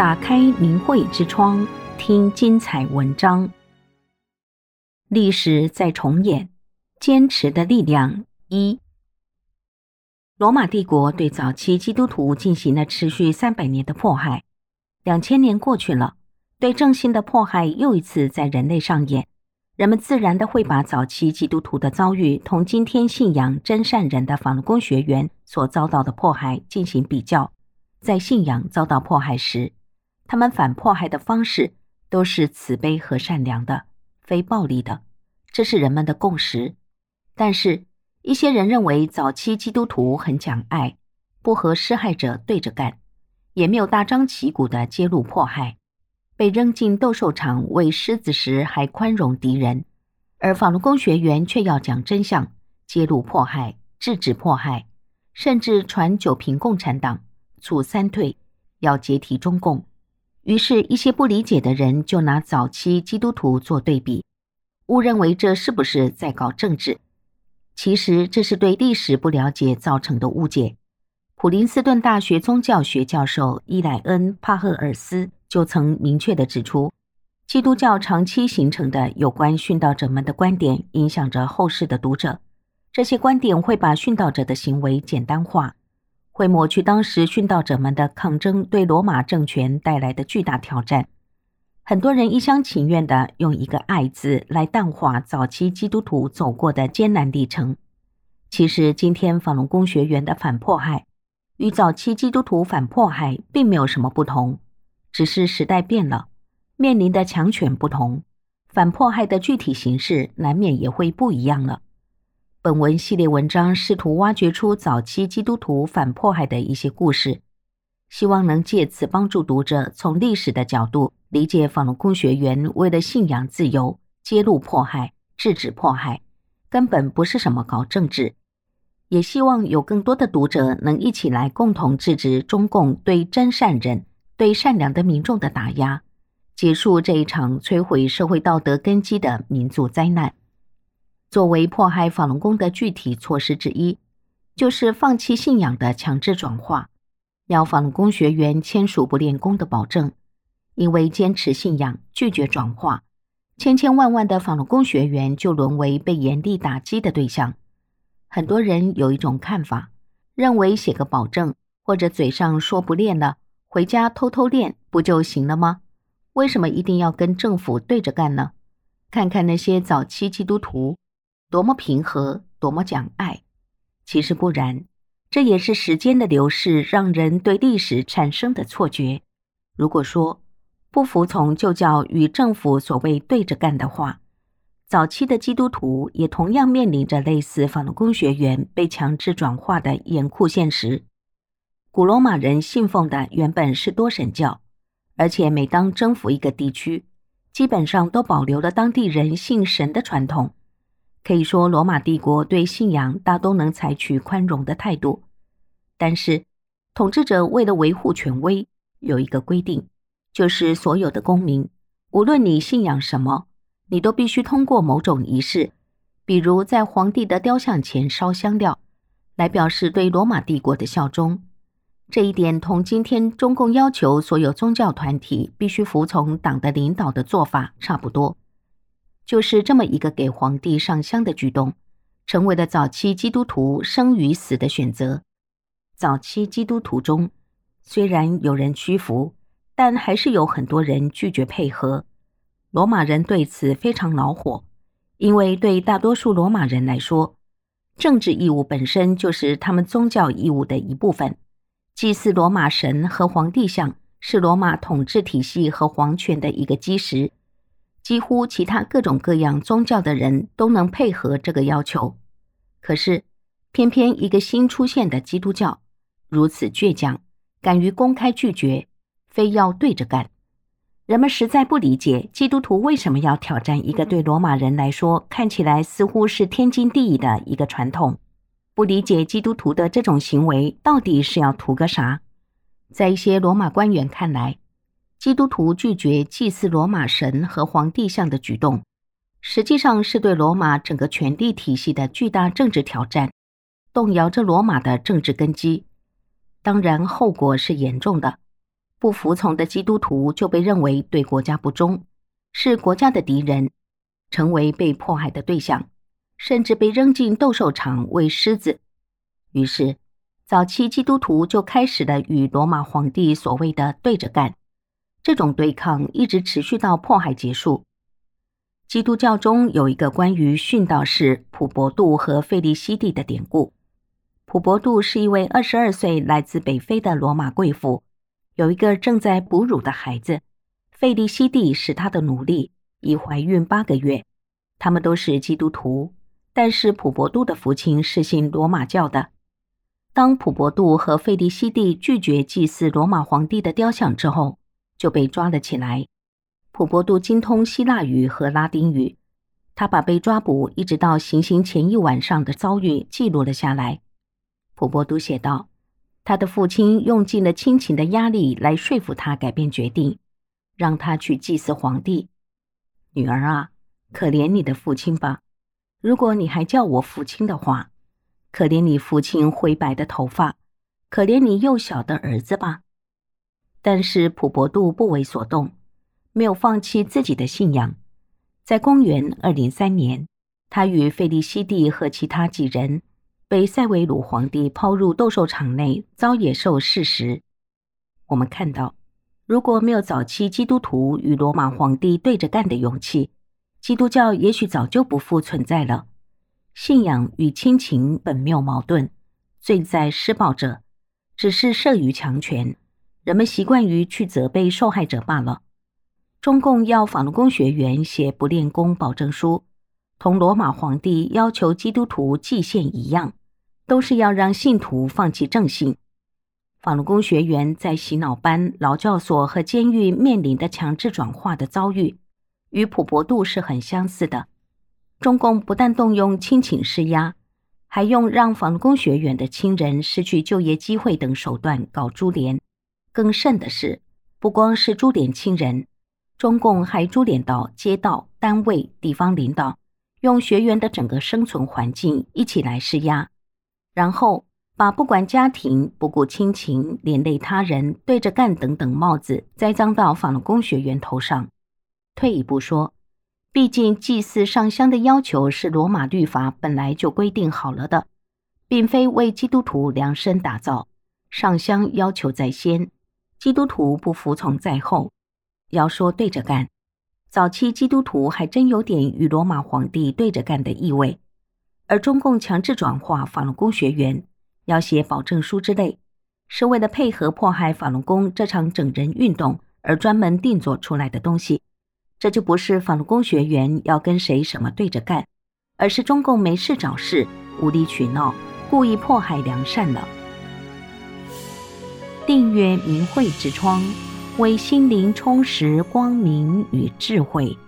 打开明慧之窗，听精彩文章。历史在重演，坚持的力量一。罗马帝国对早期基督徒进行了持续三百年的迫害，两千年过去了，对正信的迫害又一次在人类上演。人们自然的会把早期基督徒的遭遇同今天信仰真善人的法轮功学员所遭到的迫害进行比较。在信仰遭到迫害时，他们反迫害的方式都是慈悲和善良的，非暴力的，这是人们的共识。但是，一些人认为早期基督徒很讲爱，不和施害者对着干，也没有大张旗鼓地揭露迫害。被扔进斗兽场喂狮子时还宽容敌人，而法轮功学员却要讲真相，揭露迫害，制止迫害，甚至传九平共产党，促三退，要解体中共。于是，一些不理解的人就拿早期基督徒做对比，误认为这是不是在搞政治？其实这是对历史不了解造成的误解。普林斯顿大学宗教学教授伊莱恩·帕赫尔斯。就曾明确地指出，基督教长期形成的有关殉道者们的观点，影响着后世的读者。这些观点会把殉道者的行为简单化，会抹去当时殉道者们的抗争对罗马政权带来的巨大挑战。很多人一厢情愿地用一个“爱”字来淡化早期基督徒走过的艰难历程。其实，今天法轮功学员的反迫害，与早期基督徒反迫害并没有什么不同。只是时代变了，面临的强权不同，反迫害的具体形式难免也会不一样了。本文系列文章试图挖掘出早期基督徒反迫害的一些故事，希望能借此帮助读者从历史的角度理解法轮功学员为了信仰自由，揭露迫害、制止迫害，根本不是什么搞政治。也希望有更多的读者能一起来共同制止中共对真善人。对善良的民众的打压，结束这一场摧毁社会道德根基的民族灾难。作为迫害法轮功的具体措施之一，就是放弃信仰的强制转化，要法轮功学员签署不练功的保证。因为坚持信仰，拒绝转化，千千万万的法轮功学员就沦为被严厉打击的对象。很多人有一种看法，认为写个保证或者嘴上说不练了。回家偷偷练不就行了吗？为什么一定要跟政府对着干呢？看看那些早期基督徒，多么平和，多么讲爱。其实不然，这也是时间的流逝让人对历史产生的错觉。如果说不服从就叫与政府所谓对着干的话，早期的基督徒也同样面临着类似法轮功学员被强制转化的严酷现实。古罗马人信奉的原本是多神教，而且每当征服一个地区，基本上都保留了当地人信神的传统。可以说，罗马帝国对信仰大都能采取宽容的态度。但是，统治者为了维护权威，有一个规定，就是所有的公民，无论你信仰什么，你都必须通过某种仪式，比如在皇帝的雕像前烧香料，来表示对罗马帝国的效忠。这一点同今天中共要求所有宗教团体必须服从党的领导的做法差不多，就是这么一个给皇帝上香的举动，成为了早期基督徒生与死的选择。早期基督徒中，虽然有人屈服，但还是有很多人拒绝配合。罗马人对此非常恼火，因为对大多数罗马人来说，政治义务本身就是他们宗教义务的一部分。祭祀罗马神和皇帝像是罗马统治体系和皇权的一个基石，几乎其他各种各样宗教的人都能配合这个要求。可是，偏偏一个新出现的基督教如此倔强，敢于公开拒绝，非要对着干。人们实在不理解基督徒为什么要挑战一个对罗马人来说看起来似乎是天经地义的一个传统。不理解基督徒的这种行为到底是要图个啥？在一些罗马官员看来，基督徒拒绝祭祀罗马神和皇帝像的举动，实际上是对罗马整个权力体系的巨大政治挑战，动摇着罗马的政治根基。当然，后果是严重的。不服从的基督徒就被认为对国家不忠，是国家的敌人，成为被迫害的对象，甚至被扔进斗兽场喂狮子。于是，早期基督徒就开始了与罗马皇帝所谓的对着干。这种对抗一直持续到迫害结束。基督教中有一个关于殉道士普伯杜和费利西蒂的典故。普伯杜是一位二十二岁来自北非的罗马贵妇，有一个正在哺乳的孩子。费利西蒂是她的奴隶，已怀孕八个月。他们都是基督徒，但是普伯杜的父亲是信罗马教的。当普伯杜和费利西蒂拒绝祭祀罗马皇帝的雕像之后，就被抓了起来。普伯杜精通希腊语和拉丁语，他把被抓捕一直到行刑前一晚上的遭遇记录了下来。普伯杜写道：“他的父亲用尽了亲情的压力来说服他改变决定，让他去祭祀皇帝。女儿啊，可怜你的父亲吧！如果你还叫我父亲的话，可怜你父亲灰白的头发，可怜你幼小的儿子吧。”但是普伯杜不为所动，没有放弃自己的信仰。在公元二零三年，他与费利西蒂和其他几人被塞维鲁皇帝抛入斗兽场内遭野兽噬食。我们看到，如果没有早期基督徒与罗马皇帝对着干的勇气，基督教也许早就不复存在了。信仰与亲情本没有矛盾，罪在施暴者，只是慑于强权。人们习惯于去责备受害者罢了。中共要法轮功学员写不练功保证书，同罗马皇帝要求基督徒祭献一样，都是要让信徒放弃正信。法轮功学员在洗脑班、劳教所和监狱面临的强制转化的遭遇，与普伯度是很相似的。中共不但动用亲情施压，还用让法轮功学员的亲人失去就业机会等手段搞株连。更甚的是，不光是株连亲人，中共还株连到街道、单位、地方领导，用学员的整个生存环境一起来施压，然后把不管家庭、不顾亲情、连累他人、对着干等等帽子栽赃到法轮功学员头上。退一步说，毕竟祭祀上香的要求是罗马律法本来就规定好了的，并非为基督徒量身打造，上香要求在先。基督徒不服从在后，要说对着干，早期基督徒还真有点与罗马皇帝对着干的意味，而中共强制转化法轮功学员，要写保证书之类，是为了配合迫害法轮功这场整人运动而专门定做出来的东西，这就不是法轮功学员要跟谁什么对着干，而是中共没事找事，无理取闹，故意迫害良善了。订阅明慧之窗，为心灵充实光明与智慧。